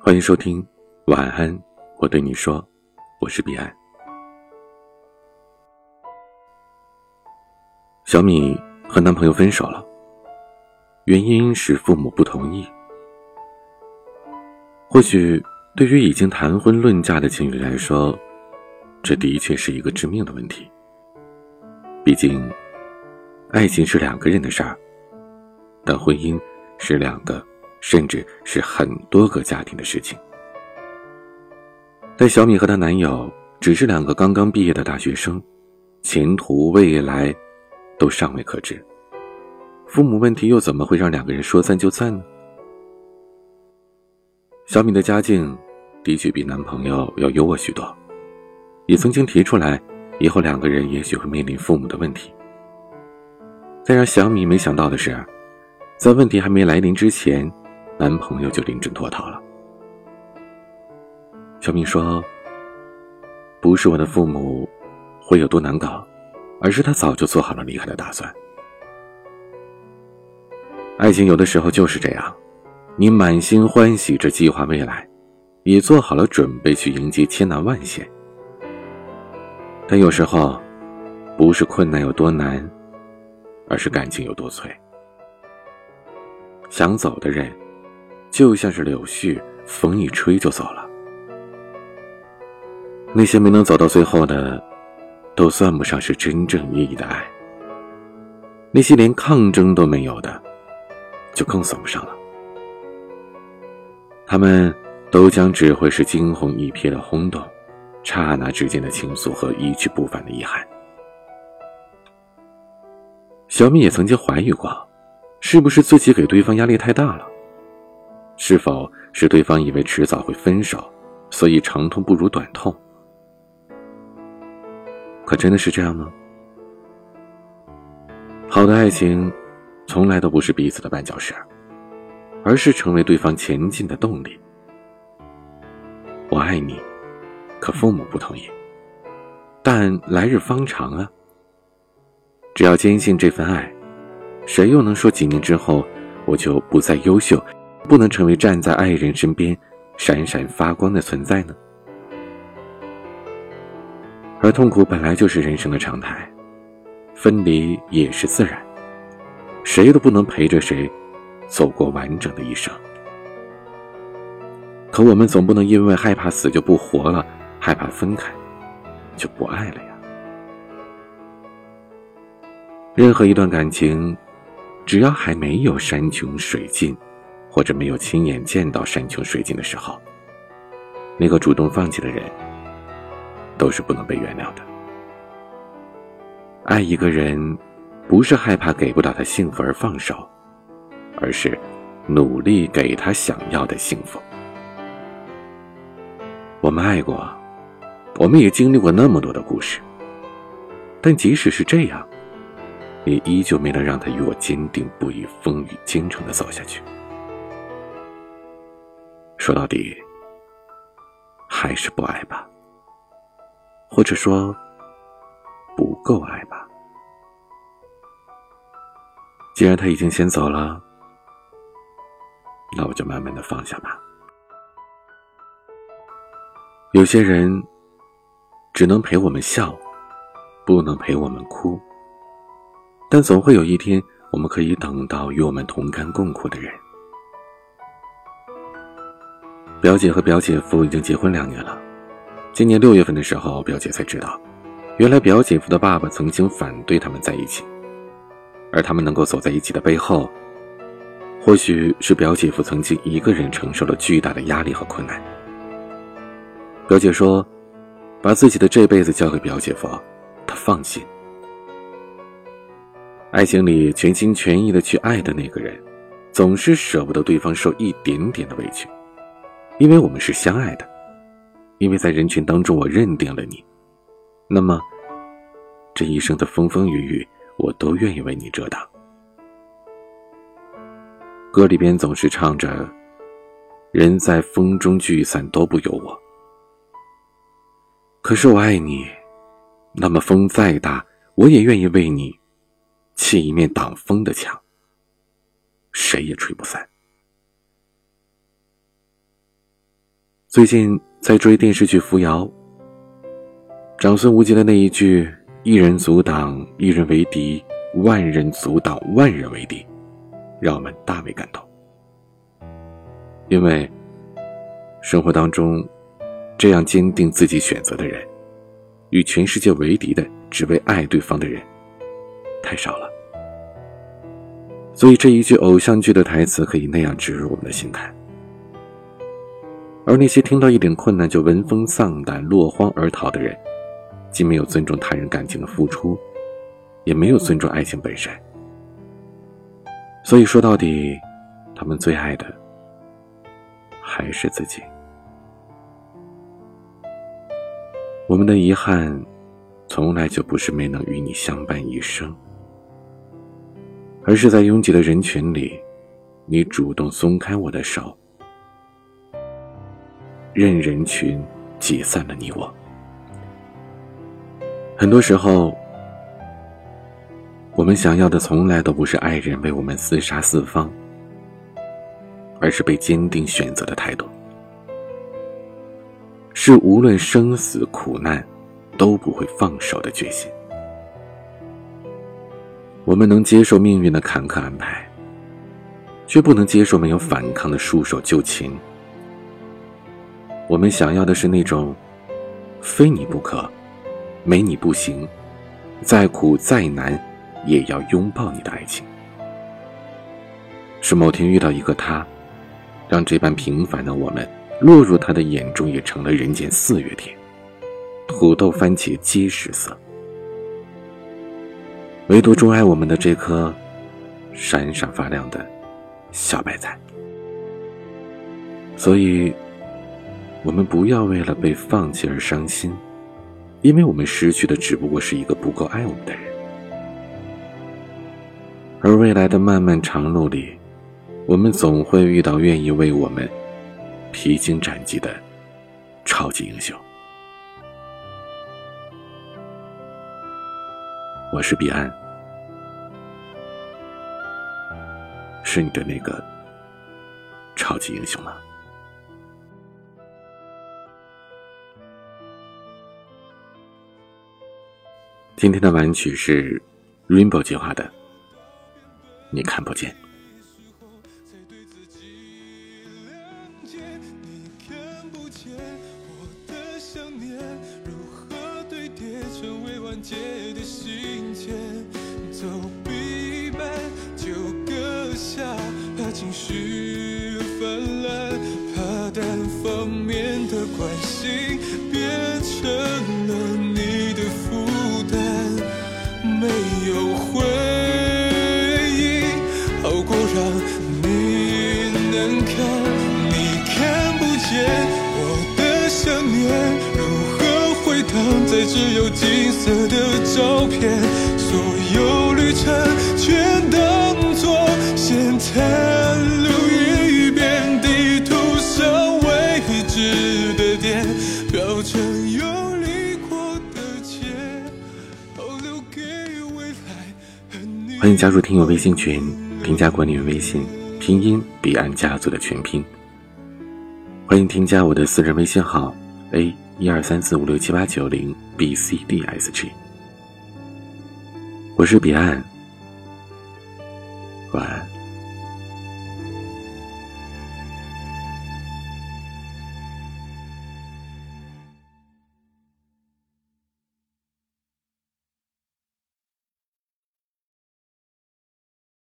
欢迎收听，晚安，我对你说，我是彼岸。小米和男朋友分手了，原因是父母不同意。或许对于已经谈婚论嫁的情侣来说，这的确是一个致命的问题。毕竟，爱情是两个人的事儿，但婚姻是两个。甚至是很多个家庭的事情。但小米和她男友只是两个刚刚毕业的大学生，前途未来都尚未可知。父母问题又怎么会让两个人说散就散呢？小米的家境的确比男朋友要优渥许多，也曾经提出来，以后两个人也许会面临父母的问题。但让小米没想到的是，在问题还没来临之前。男朋友就临阵脱逃了。小敏说：“不是我的父母会有多难搞，而是他早就做好了离开的打算。爱情有的时候就是这样，你满心欢喜着计划未来，也做好了准备去迎接千难万险。但有时候，不是困难有多难，而是感情有多脆。想走的人。”就像是柳絮，风一吹就走了。那些没能走到最后的，都算不上是真正意义的爱。那些连抗争都没有的，就更算不上了。他们都将只会是惊鸿一瞥的轰动，刹那之间的情愫和一去不返的遗憾。小米也曾经怀疑过，是不是自己给对方压力太大了？是否是对方以为迟早会分手，所以长痛不如短痛？可真的是这样吗？好的爱情，从来都不是彼此的绊脚石，而是成为对方前进的动力。我爱你，可父母不同意，但来日方长啊。只要坚信这份爱，谁又能说几年之后我就不再优秀？不能成为站在爱人身边闪闪发光的存在呢？而痛苦本来就是人生的常态，分离也是自然，谁都不能陪着谁走过完整的一生。可我们总不能因为害怕死就不活了，害怕分开就不爱了呀。任何一段感情，只要还没有山穷水尽。或者没有亲眼见到山穷水尽的时候，那个主动放弃的人，都是不能被原谅的。爱一个人，不是害怕给不到他幸福而放手，而是努力给他想要的幸福。我们爱过，我们也经历过那么多的故事，但即使是这样，也依旧没能让他与我坚定不移、风雨兼程的走下去。说到底，还是不爱吧，或者说不够爱吧。既然他已经先走了，那我就慢慢的放下吧。有些人只能陪我们笑，不能陪我们哭，但总会有一天，我们可以等到与我们同甘共苦的人。表姐和表姐夫已经结婚两年了。今年六月份的时候，表姐才知道，原来表姐夫的爸爸曾经反对他们在一起，而他们能够走在一起的背后，或许是表姐夫曾经一个人承受了巨大的压力和困难。表姐说，把自己的这辈子交给表姐夫，她放心。爱情里全心全意的去爱的那个人，总是舍不得对方受一点点的委屈。因为我们是相爱的，因为在人群当中我认定了你，那么这一生的风风雨雨，我都愿意为你遮挡。歌里边总是唱着“人在风中聚散都不由我”，可是我爱你，那么风再大，我也愿意为你砌一面挡风的墙，谁也吹不散。最近在追电视剧《扶摇》，长孙无忌的那一句“一人阻挡一人为敌，万人阻挡万人为敌”，让我们大为感动。因为生活当中，这样坚定自己选择的人，与全世界为敌的只为爱对方的人，太少了。所以这一句偶像剧的台词可以那样植入我们的心坎。而那些听到一点困难就闻风丧胆、落荒而逃的人，既没有尊重他人感情的付出，也没有尊重爱情本身。所以说到底，他们最爱的还是自己。我们的遗憾，从来就不是没能与你相伴一生，而是在拥挤的人群里，你主动松开我的手。任人群挤散了你我。很多时候，我们想要的从来都不是爱人为我们厮杀四方，而是被坚定选择的态度，是无论生死苦难都不会放手的决心。我们能接受命运的坎坷安排，却不能接受没有反抗的束手就擒。我们想要的是那种，非你不可，没你不行，再苦再难，也要拥抱你的爱情。是某天遇到一个他，让这般平凡的我们，落入他的眼中，也成了人间四月天，土豆番茄皆失色。唯独钟爱我们的这颗闪闪发亮的小白菜，所以。我们不要为了被放弃而伤心，因为我们失去的只不过是一个不够爱我们的人。而未来的漫漫长路里，我们总会遇到愿意为我们披荆斩棘的超级英雄。我是彼岸，是你的那个超级英雄吗？今天的晚曲是 Rainbow 计划的，你看不见。走一半就搁下，怕情绪泛滥，怕单方面的关心在只有金色的照片？所有旅程全当作先探路一遍，地图上未知的点，标成有。欢迎加入听友微信群，添加管理员微信，拼音彼岸家族的全拼。欢迎添加我的私人微信号 a 一二三四五六七八九零 b c d s g。我是彼岸，晚安。